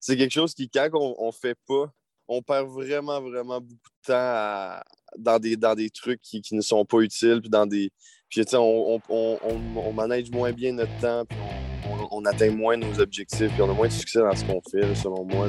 c'est quelque chose qui, quand on, ne fait pas, on perd vraiment, vraiment beaucoup de temps dans, des, dans des trucs qui, ne sont pas utiles, puis dans des. Puis, on, on, on, manage moins bien notre temps, puis on, atteint moins nos objectifs, puis on a moins de succès dans ce qu'on fait, selon moi.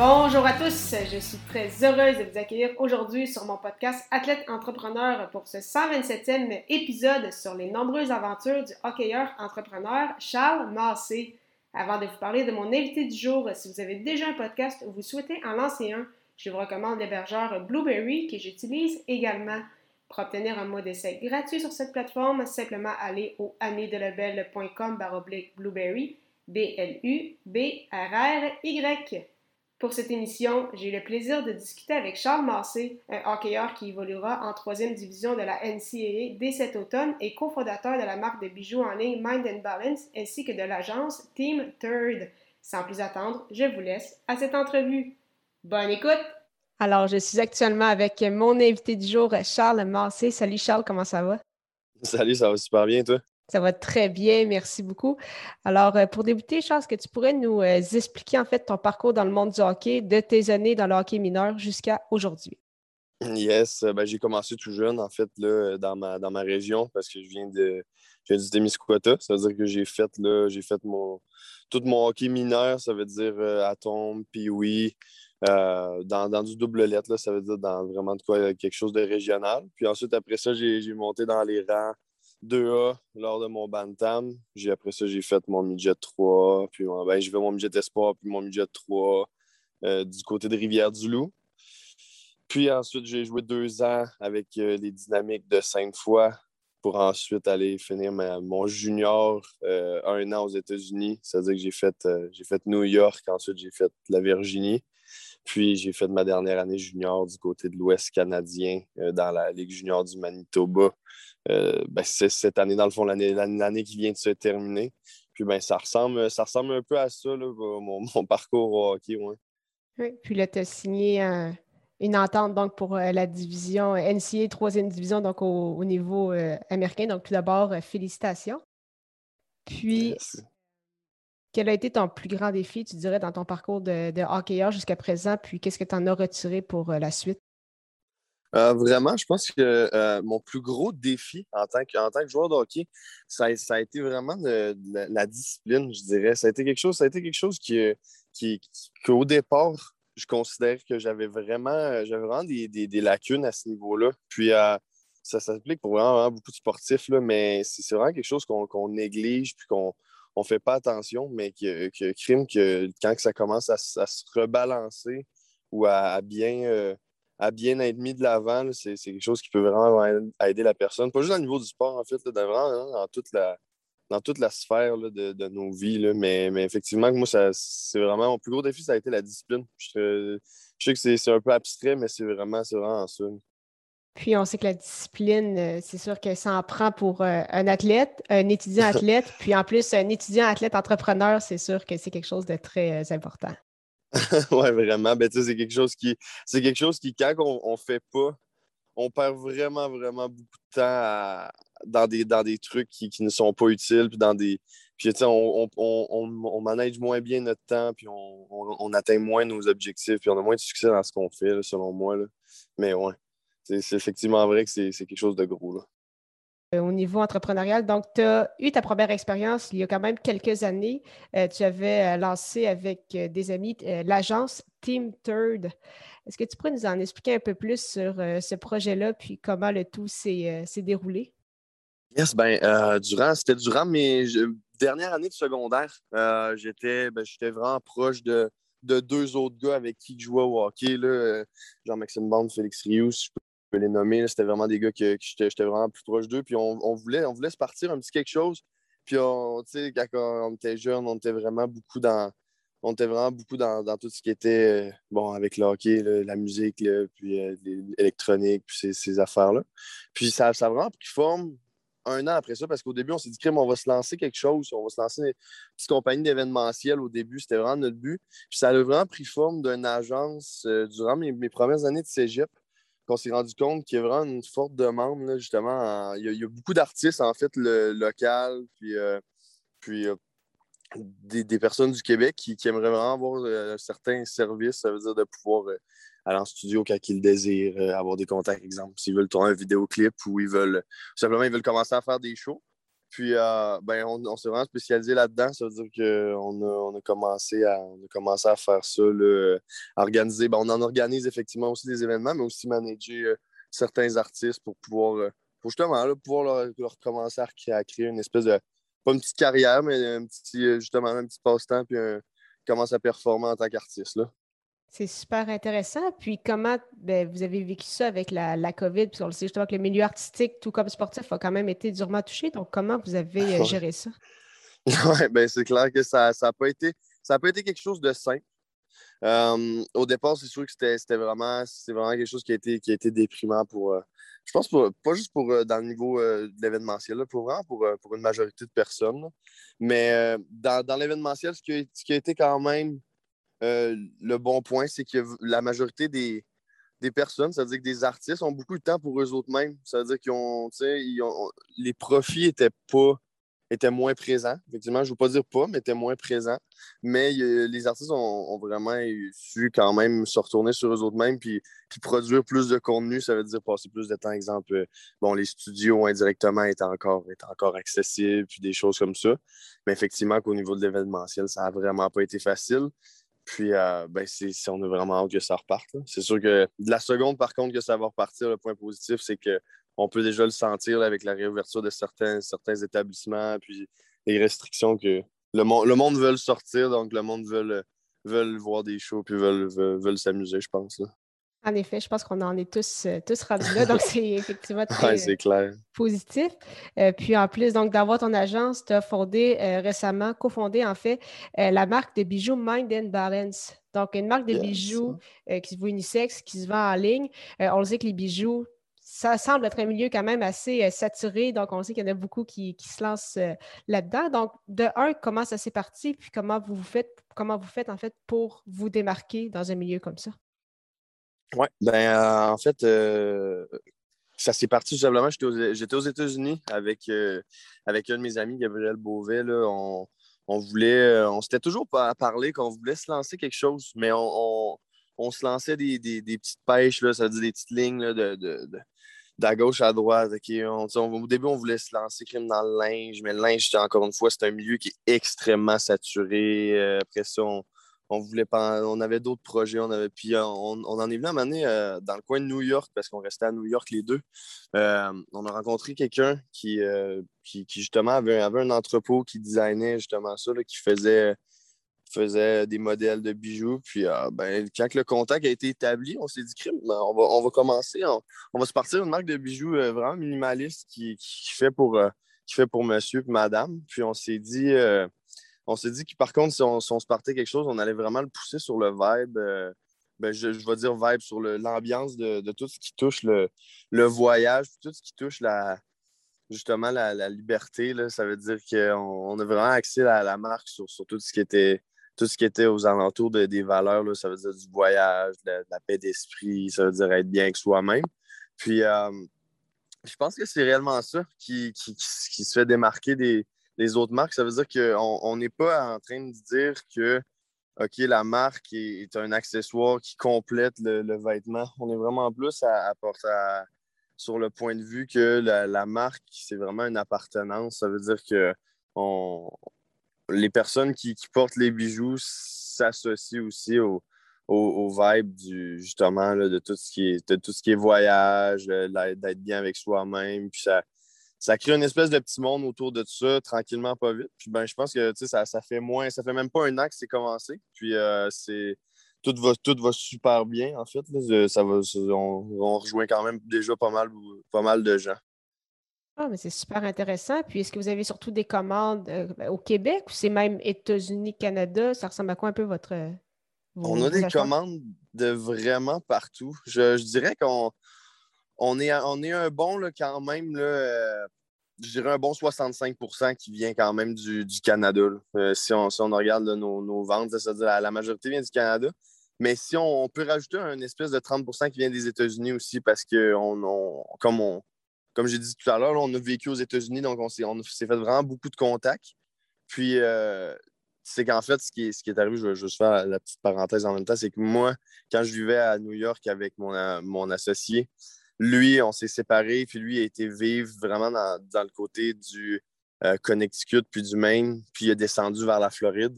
Bonjour à tous, je suis très heureuse de vous accueillir aujourd'hui sur mon podcast Athlète Entrepreneur pour ce 127e épisode sur les nombreuses aventures du hockeyeur entrepreneur Charles Massé. Avant de vous parler de mon invité du jour, si vous avez déjà un podcast ou vous souhaitez en lancer un, je vous recommande l'hébergeur Blueberry que j'utilise également. Pour obtenir un mot d'essai gratuit sur cette plateforme, simplement aller au baroblique blueberry B-L-U-B-R-R-Y. Pour cette émission, j'ai eu le plaisir de discuter avec Charles Massé, un hockeyeur qui évoluera en troisième division de la NCAA dès cet automne et cofondateur de la marque de bijoux en ligne Mind and Balance ainsi que de l'agence Team Third. Sans plus attendre, je vous laisse à cette entrevue. Bonne écoute! Alors, je suis actuellement avec mon invité du jour, Charles Massé. Salut Charles, comment ça va? Salut, ça va super bien, toi? Ça va très bien, merci beaucoup. Alors, euh, pour débuter, Charles, que tu pourrais nous euh, expliquer en fait ton parcours dans le monde du hockey, de tes années dans le hockey mineur jusqu'à aujourd'hui? Yes, euh, ben, j'ai commencé tout jeune, en fait, là, dans, ma, dans ma région, parce que je viens de je viens du Témiscouata. Ça veut dire que j'ai fait, là, j'ai fait mon, tout mon hockey mineur, ça veut dire Atom, Pee-Wee, dans, dans, du double lettre, là, ça veut dire dans vraiment de quoi, quelque chose de régional. Puis ensuite, après ça, j'ai monté dans les rangs 2A lors de mon Bantam. J'ai, après ça, j'ai fait mon midget 3, puis ben, j'ai fait mon midget Espoir, puis mon midget 3 euh, du côté de Rivière-du-Loup. Puis ensuite, j'ai joué deux ans avec euh, les dynamiques de Sainte-Foy pour ensuite aller finir mon junior euh, un an aux États-Unis. C'est-à-dire que j'ai fait, j'ai fait New York, ensuite j'ai fait la Virginie. Puis j'ai fait ma dernière année junior du côté de l'Ouest canadien dans la Ligue junior du Manitoba. Euh, ben, c'est cette année, dans le fond, l'année qui vient de se terminer. Puis ben, ça, ressemble, ça ressemble un peu à ça, mon, parcours au hockey. Oui, puis là, tu as signé une entente donc, pour euh, la division NCA, troisième division, donc au, niveau euh, américain. Donc, tout d'abord, félicitations. Puis, quel a été ton plus grand défi, tu dirais, dans ton parcours de, de hockeyeur jusqu'à présent? Puis, qu'est-ce que tu en as retiré pour la suite? Euh, vraiment, je pense que euh, mon plus gros défi en tant que, en tant que joueur de hockey, ça, a été vraiment la discipline, je dirais. Ça a été quelque chose, ça a été quelque chose qui, qui, qu'au départ, je considère que j'avais vraiment, j'avais vraiment des, des, lacunes à ce niveau-là. Puis euh, ça s'applique pour vraiment, beaucoup de sportifs, là, mais c'est, vraiment quelque chose qu'on, néglige puis qu'on ne fait pas attention, mais que, que crime que quand ça commence à, se rebalancer ou à bien à bien être mis de l'avant, c'est quelque chose qui peut vraiment aider la personne. Pas juste au niveau du sport, en fait, là, vraiment hein, dans, toute la, dans toute la sphère de, nos vies. mais, mais effectivement, moi, c'est vraiment mon plus gros défi, ça a été la discipline. Je, sais que c'est un peu abstrait, mais c'est vraiment, vraiment ça. Puis on sait que la discipline, euh, c'est sûr qu'elle s'en prend pour euh, un athlète, un étudiant athlète, puis en plus, un étudiant athlète entrepreneur, c'est sûr que c'est quelque chose de très euh, important. oui, vraiment. Ben, c'est quelque chose qui. C'est quelque chose qui, quand on, ne fait pas, on perd vraiment, vraiment beaucoup de temps dans, des, dans des trucs qui, ne sont pas utiles. Puis dans des. Puis, on, on, manage moins bien notre temps, puis on, atteint moins nos objectifs, puis on a moins de succès dans ce qu'on fait, selon moi. Là. Mais ouais, c'est effectivement vrai que c'est quelque chose de gros. Là. Euh, au niveau entrepreneurial. Donc, tu as eu ta première expérience il y a quand même quelques années. Euh, tu avais euh, lancé avec des amis l'agence Team Third. Est-ce que tu pourrais nous en expliquer un peu plus sur ce projet-là, puis comment le tout s'est déroulé? Yes, ben, durant, c'était durant mes dernières années de secondaire. j'étais, ben, j'étais vraiment proche de, deux autres gars avec qui je jouais au hockey, Jean-Maxime Bond, Félix Rius, peux les nommer. C'était vraiment des gars que, j'étais vraiment plus proche d'eux. Puis on, voulait, on voulait se partir un petit quelque chose. Puis on, quand on était jeune, on était vraiment beaucoup dans, on était vraiment beaucoup dans, tout ce qui était, bon, avec le hockey, la musique, puis l'électronique, puis ces, affaires-là. Puis ça, ça a vraiment pris forme un an après ça, parce qu'au début, on s'est dit, crème, on va se lancer quelque chose, on va se lancer une petite compagnie d'événementiel au début, c'était vraiment notre but. Puis ça a vraiment pris forme d'une agence durant mes, premières années de cégep qu'on s'est rendu compte qu'il y a vraiment une forte demande, justement. Il, y a, beaucoup d'artistes, en fait, le, local, puis, euh, puis euh, des, personnes du Québec qui, aimeraient vraiment avoir euh, certains services, ça veut dire de pouvoir aller en studio quand ils le désirent, avoir des contacts, exemple, s'ils veulent tourner un vidéoclip ou ils veulent simplement ils veulent commencer à faire des shows. Puis, euh, ben, on, s'est vraiment spécialisé là-dedans. Ça veut dire qu'on a, on a, commencé à, on a commencé à faire ça, à organiser. Ben, on en organise effectivement aussi des événements, mais aussi manager euh, certains artistes pour pouvoir, euh, pour justement, pouvoir leur, commencer à, créer une espèce de, pas une petite carrière, mais un petit, justement, un petit passe-temps, puis commencer à performer en tant qu'artiste. C'est super intéressant. Puis comment ben, vous avez vécu ça avec la, la COVID? Puis on le sait justement que le milieu artistique, tout comme sportif, a quand même été durement touché. Donc, comment vous avez euh, géré ça? oui, ben c'est clair que ça n'a pas, été, ça pas été quelque chose de simple. Euh, au départ, c'est sûr que c'était vraiment, vraiment quelque chose qui a été, qui a été déprimant pour, euh, je pense, pas juste pour dans le niveau de l'événementiel, pour vraiment pour, pour, une majorité de personnes. Mais dans, dans l'événementiel, ce, ce, qui a été quand même euh, le bon point, c'est que la majorité des, personnes, c'est-à-dire que des artistes, ont beaucoup de temps pour eux autres mêmes. C'est-à-dire qu'ils ont, les profits étaient pas étaient moins présents. Effectivement, je ne veux pas dire pas, mais étaient moins présents. Mais les artistes ont, vraiment su quand même se retourner sur eux autres mêmes puis, produire plus de contenu. Ça veut dire passer plus de temps. Exemple, euh, bon, les studios indirectement étaient encore, étaient encore accessibles, puis des choses comme ça. Mais effectivement, qu'au niveau de l'événementiel, ça n'a vraiment pas été facile. Puis, euh, ben, on a vraiment hâte que ça reparte. C'est sûr que de la seconde, par contre, que ça va repartir, le point positif, c'est qu'on peut déjà le sentir avec la réouverture de certains, certains établissements, puis les restrictions que le, le monde veut sortir, donc le monde veut, voir des shows, puis veut, veut, s'amuser, je pense. En effet, je pense qu'on en est tous, euh, tous rendus là, donc c'est effectivement très clair. positif. Euh, puis en plus, donc d'avoir ton agence, tu as fondé euh, récemment, cofondé en fait, la marque de bijoux Mind and Balance. Donc une marque de bijoux qui se voit unisexe, qui se vend en ligne. on le sait que les bijoux, ça semble être un milieu quand même assez saturé, donc on sait qu'il y en a beaucoup qui, qui se lancent là-dedans. Donc, de un, comment ça s'est parti, puis comment vous, vous faites, comment vous faites en fait pour vous démarquer dans un milieu comme ça? Oui, ben euh, en fait, euh, ça s'est parti tout. J'étais aux, États-Unis avec, euh, avec un de mes amis, Gabriel Beauvais. on, voulait, on s'était toujours pas parlé qu'on voulait se lancer quelque chose, mais on, se lançait des, petites pêches, là, ça veut dire des petites lignes de, de, de, gauche à droite. au début, on voulait se lancer dans le linge, mais le linge, encore une fois, c'est un milieu qui est extrêmement saturé. après ça, on, on voulait pas, on avait d'autres projets, on avait, puis euh, on, en est venu à euh, dans le coin de New York parce qu'on restait à New York les deux. Euh, on a rencontré quelqu'un qui, qui, justement avait, un entrepôt qui designait justement ça, qui faisait, des modèles de bijoux. Puis ben, quand le contact a été établi, on s'est dit ben, on, va, on va commencer, on, va se partir une marque de bijoux vraiment minimaliste qui, qui, fait pour qui fait pour monsieur et madame. Puis on s'est dit on s'est dit que par contre, si on, se partait quelque chose, on allait vraiment le pousser sur le vibe. Euh, ben, je, vais dire vibe sur l'ambiance de, tout ce qui touche le, voyage, tout ce qui touche la, justement la, liberté. Ça veut dire qu'on a vraiment axé la, la marque sur, tout ce qui était tout ce qui était aux alentours des valeurs. Là. Ça veut dire du voyage, de, la paix d'esprit, ça veut dire être bien avec soi-même. Puis euh, je pense que c'est réellement ça qui, qui, se fait démarquer des, les autres marques, ça veut dire qu'on n'est pas en train de dire que OK, la marque est, un accessoire qui complète le, vêtement. On est vraiment plus à, à, sur le point de vue que la, marque, c'est vraiment une appartenance. Ça veut dire que les personnes qui, portent les bijoux s'associent aussi au, au, vibe du, justement de, tout ce qui est, de tout ce qui est voyage, d'être bien avec soi-même. Puis ça, ça crée une espèce de petit monde autour de ça, tranquillement, pas vite. Puis ben, je pense que ça, ça fait moins, ça fait même pas un an que c'est commencé. Puis euh, c'est tout va, tout va super bien, en fait. Ça va, on, rejoint quand même déjà pas mal, pas mal de gens. Ah, mais c'est super intéressant. Puis, est-ce que vous avez surtout des commandes euh, au Québec ou c'est même États-Unis, Canada? Ça ressemble à quoi un peu votre. on a des commandes de vraiment partout. Je, dirais qu'on on est, un bon là, quand même. Là, euh, je dirais un bon 65% qui vient quand même du, Canada. Euh, si, on, on regarde nos, ventes, c'est-à-dire la, majorité vient du Canada. Mais si on, peut rajouter un espèce de 30% qui vient des États-Unis aussi, parce que comme, on, comme j'ai dit tout à l'heure, on a vécu aux États-Unis, donc on s'est, fait vraiment beaucoup de contacts. Puis, euh, c'est qu'en fait, ce qui, est, ce qui est arrivé, je vais juste faire la petite parenthèse en même temps, c'est que moi, quand je vivais à New York avec mon, mon associé, lui, on s'est séparés, puis lui a été vivre vraiment dans, le côté du euh, Connecticut puis du Maine, puis il est descendu vers la Floride.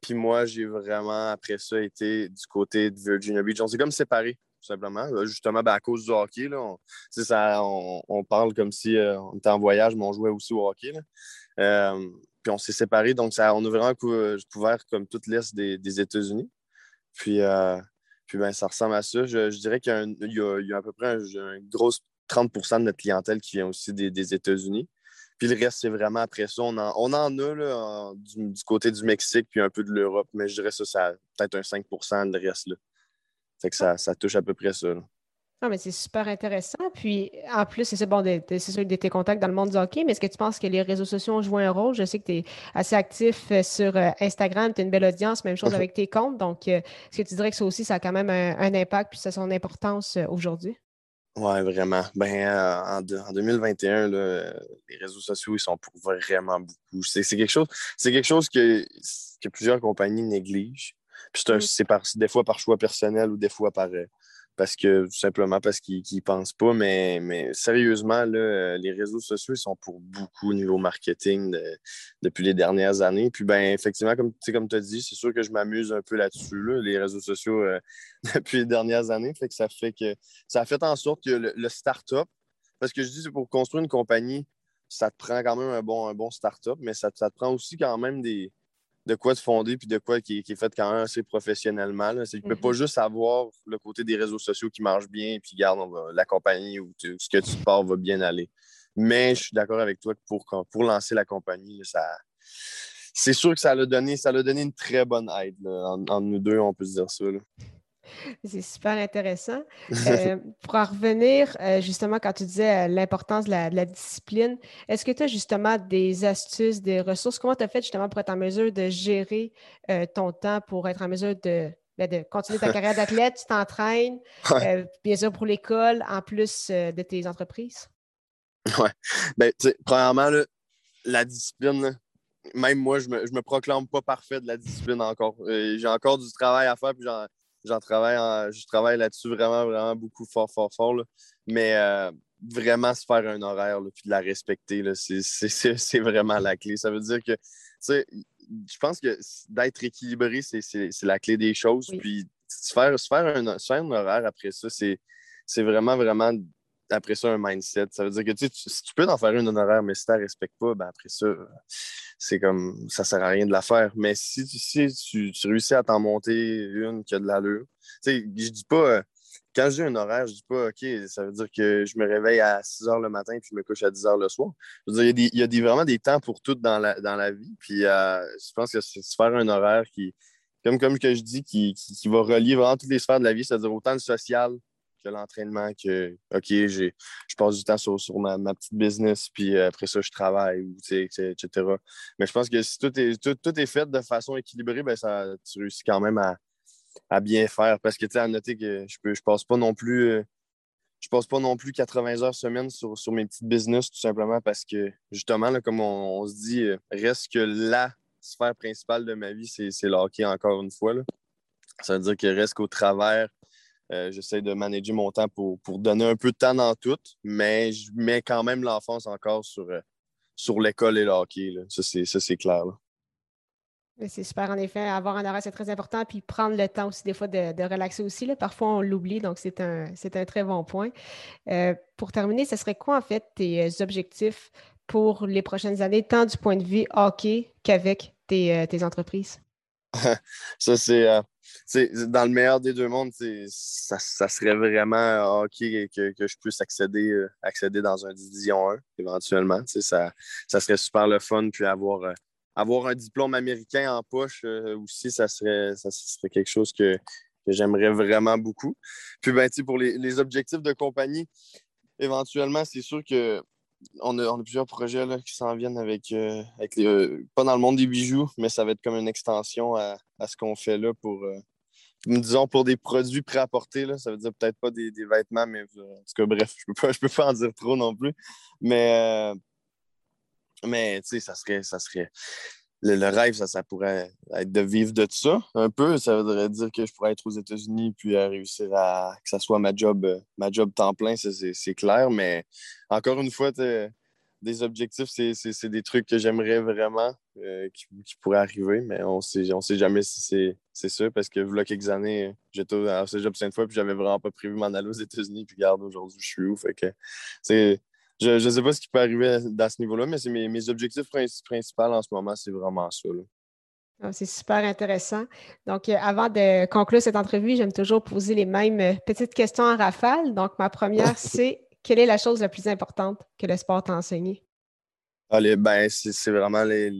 Puis moi, j'ai vraiment, après ça, été du côté de Virginia Beach. On s'est comme séparés, tout simplement. Justement, ben, à cause du hockey. Là, on, parle comme si euh, on était en voyage, mais on jouait aussi au hockey. Euh, puis on s'est séparés, donc ça, on a vraiment couvert comme toute l'Est des, États-Unis. Puis puis ben, ça ressemble à ça. Je, dirais qu'il y, a à peu près un, gros 30% de notre clientèle qui vient aussi des, États-Unis. Puis le reste, c'est vraiment après ça. On en, a là, du, côté du Mexique puis un peu de l'Europe, mais je dirais ça, ça peut-être un 5% de reste. Là. Fait que ça, ça touche à peu près ça. Non, mais c'est super intéressant. Puis, en plus, c'est bon, c'est sûr de tes contacts dans le monde du hockey, mais est-ce que tu penses que les réseaux sociaux ont joué un rôle? Je sais que tu es assez actif euh, sur euh, Instagram, tu as une belle audience, même chose avec tes comptes. Donc, euh, est-ce que tu dirais que ça aussi, ça a quand même un, impact, puis ça a son importance aujourd'hui? Oui, vraiment. Ben, en, 2021, les réseaux sociaux, ils sont pour vraiment beaucoup. C'est quelque chose, quelque chose que, que plusieurs compagnies négligent. Puis c'est des fois par choix personnel ou des fois par, parce que tout simplement parce qu'ils ne pensent pas. Mais, mais sérieusement, là, euh, les réseaux sociaux sont pour beaucoup au niveau marketing depuis les dernières années. Puis ben effectivement, comme, comme tu as dit, c'est sûr que je m'amuse un peu là-dessus, les réseaux sociaux euh, depuis les dernières années. Fait que ça fait que ça a fait en sorte que le, start-up, parce que je dis pour construire une compagnie, ça te prend quand même un bon, un bon start-up, mais ça te prend aussi quand même des de quoi te fonder puis de quoi qui, est fait quand même assez professionnellement. Tu ne peux pas mhm. juste avoir le côté des réseaux sociaux qui marche bien et puis garde la compagnie ou ce que tu pars va bien aller. Mais je suis d'accord avec toi que pour, pour lancer la compagnie, ça, c'est sûr que ça a donné, ça a donné une très bonne aide. Entre nous deux, on peut se dire ça. C'est super intéressant. Euh, pour en revenir, euh, justement, quand tu disais euh, l'importance de la, discipline, est-ce que tu as justement des astuces, des ressources? Comment tu as fait justement pour être en mesure de gérer ton temps, pour être en mesure de, ben, de continuer ta carrière d'athlète? Tu t'entraînes, bien sûr, pour l'école, en plus de tes entreprises? Oui. Ben, premièrement, la discipline, même moi, je me, me proclame pas parfait de la discipline encore. J'ai encore du travail à faire, puis j'en travaille, je travaille là-dessus vraiment, vraiment beaucoup fort, fort, fort. Mais euh, vraiment se faire un horaire, puis de la respecter, c'est vraiment la clé. Ça veut dire que, tu sais, je pense que d'être équilibré, c'est la clé des choses. Puis se faire, se faire, un, se faire un horaire après ça, c'est vraiment, vraiment après ça un mindset. Ça veut dire que tu, tu peux en faire une horaire, mais si tu ne respectes pas, ben après ça, c'est comme ça sert à rien de la faire. Mais si, tu, réussis à t'en monter une qui a de l'allure, tu sais, je dis pas, quand je dis un horaire, je dis pas, OK, ça veut dire que je me réveille à 6 h le matin puis je me couche à 10 h le soir. Je veux dire, il y a, des, vraiment des temps pour tout dans la, dans la vie. Puis euh, je pense que c'est faire un horaire qui, comme, comme que je dis, qui, qui, va relier vraiment toutes les sphères de la vie, c'est-à-dire autant le social, l'entraînement, que, OK, je passe du temps sur, ma, petite business, puis après ça, je travaille, etc. Mais je pense que si tout est, tout, est fait de façon équilibrée, ben ça, tu réussis quand même à, bien faire. Parce que, tu sais, à noter que je ne je passe pas non plus. Euh, je passe pas non plus 80 heures semaine sur, sur mes petites business, tout simplement parce que, justement, là, comme on, se dit, euh, reste que la sphère principale de ma vie, c'est le hockey, encore une fois. Là. Ça veut dire qu'il reste qu'au travers euh, j'essaie de manager mon temps pour, donner un peu de temps dans tout, mais je mets quand même l'enfance encore sur, euh, sur l'école et le hockey. Ça, c'est clair. C'est super, en effet. Avoir un horaire, c'est très important. Puis prendre le temps aussi, des fois, de, relaxer aussi. Là. Parfois, on l'oublie, donc c'est un, un très bon point. Euh, pour terminer, ce serait quoi, en fait, tes objectifs pour les prochaines années, tant du point de vue hockey qu'avec tes entreprises? ça, c'est. Euh, dans le meilleur des deux mondes, ça, ça, serait vraiment OK que, que, je puisse accéder, euh, accéder dans un Division 1 éventuellement. Ça, ça serait super le fun. Puis avoir, euh, avoir un diplôme américain en poche aussi, ça serait, ça serait quelque chose que, que j'aimerais vraiment beaucoup. Puis, ben, pour les, les, objectifs de compagnie, éventuellement, c'est sûr que on a, plusieurs projets qui s'en viennent avec, euh, euh, pas dans le monde des bijoux, mais ça va être comme une extension à, ce qu'on fait là pour, euh, disons, pour des produits prêt-à-porter. Ça veut dire peut-être pas des, vêtements, mais en tout cas, bref, je peux pas, peux pas en dire trop non plus. Mais, mais tu sais, ça serait, ça serait le, rêve, ça, ça pourrait être de vivre de ça un peu. Ça voudrait dire que je pourrais être aux États-Unis puis réussir à que ça soit ma job, euh, ma job temps plein, c'est clair. Mais encore une fois, des objectifs, c'est des trucs que j'aimerais vraiment euh, qui, pourraient arriver, mais on sait, on sait jamais si c'est ça parce que là, quelques années, j'étais job cinq fois puis j'avais vraiment pas prévu m'en aller aux États-Unis. Puis regarde, aujourd'hui, je suis où? Je ne sais pas ce qui peut arriver à, ce niveau-là, mais c'est mes, objectifs principaux en ce moment, c'est vraiment ça. Ah, c'est super intéressant. Donc, euh, avant de conclure cette entrevue, j'aime toujours poser les mêmes euh, petites questions en rafale. Donc, ma première, c'est quelle est la chose la plus importante que le sport t'a enseigné? Allez, ben, c'est vraiment les,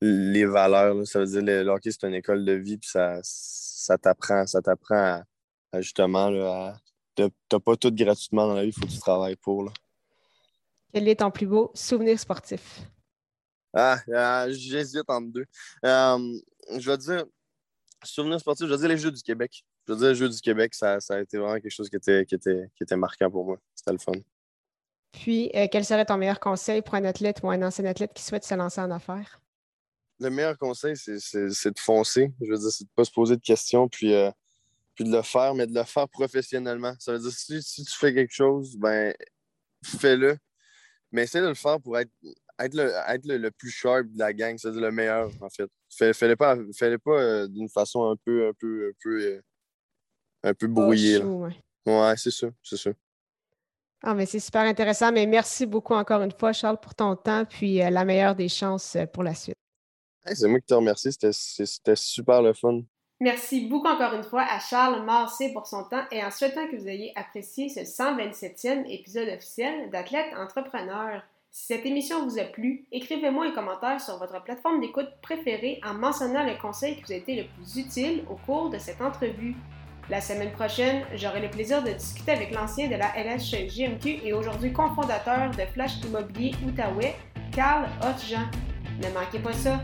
les, valeurs. Ça veut dire le, le hockey, c'est une école de vie, puis ça, ça t'apprend, ça t'apprend à, justement là, à, t'as pas tout gratuitement dans la vie, il faut que tu travailles pour. Là. Quel est ton plus beau souvenir sportif? Ah, euh, j'hésite entre deux. Euh, je vais dire, souvenir sportif, je vais dire les Jeux du Québec. Je vais dire les Jeux du Québec, ça, a été vraiment quelque chose qui était, qui était, qui était marquant pour moi. C'était le fun. Puis, euh, quel serait ton meilleur conseil pour un athlète ou un ancien athlète qui souhaite se lancer en affaires? Le meilleur conseil, c'est de foncer. Je veux dire, c'est de ne pas se poser de questions, puis, puis de le faire, mais de le faire professionnellement. Ça veut dire, si, si tu fais quelque chose, ben fais-le mais essaie de le faire pour être, être, le, être le, plus sharp de la gang, c'est-à-dire le meilleur, en fait. Fais-le pas, fais pas euh, d'une façon un peu, un peu, un peu, euh, un peu brouillée. ouais, ouais c'est ça, c'est ça. Ah, mais c'est super intéressant. Mais merci beaucoup encore une fois, Charles, pour ton temps, puis euh, la meilleure des chances pour la suite. c'est moi qui te remercie. C'était super le fun. Merci beaucoup encore une fois à Charles Marcé pour son temps et en souhaitant que vous ayez apprécié ce 127e épisode officiel d'Athlète Entrepreneur. Si cette émission vous a plu, écrivez-moi un commentaire sur votre plateforme d'écoute préférée en mentionnant le conseil qui vous a été le plus utile au cours de cette entrevue. La semaine prochaine, j'aurai le plaisir de discuter avec l'ancien de la LS JMQ et aujourd'hui cofondateur de Flash Immobilier Outaouais, Carl Hotjean. Ne manquez pas ça!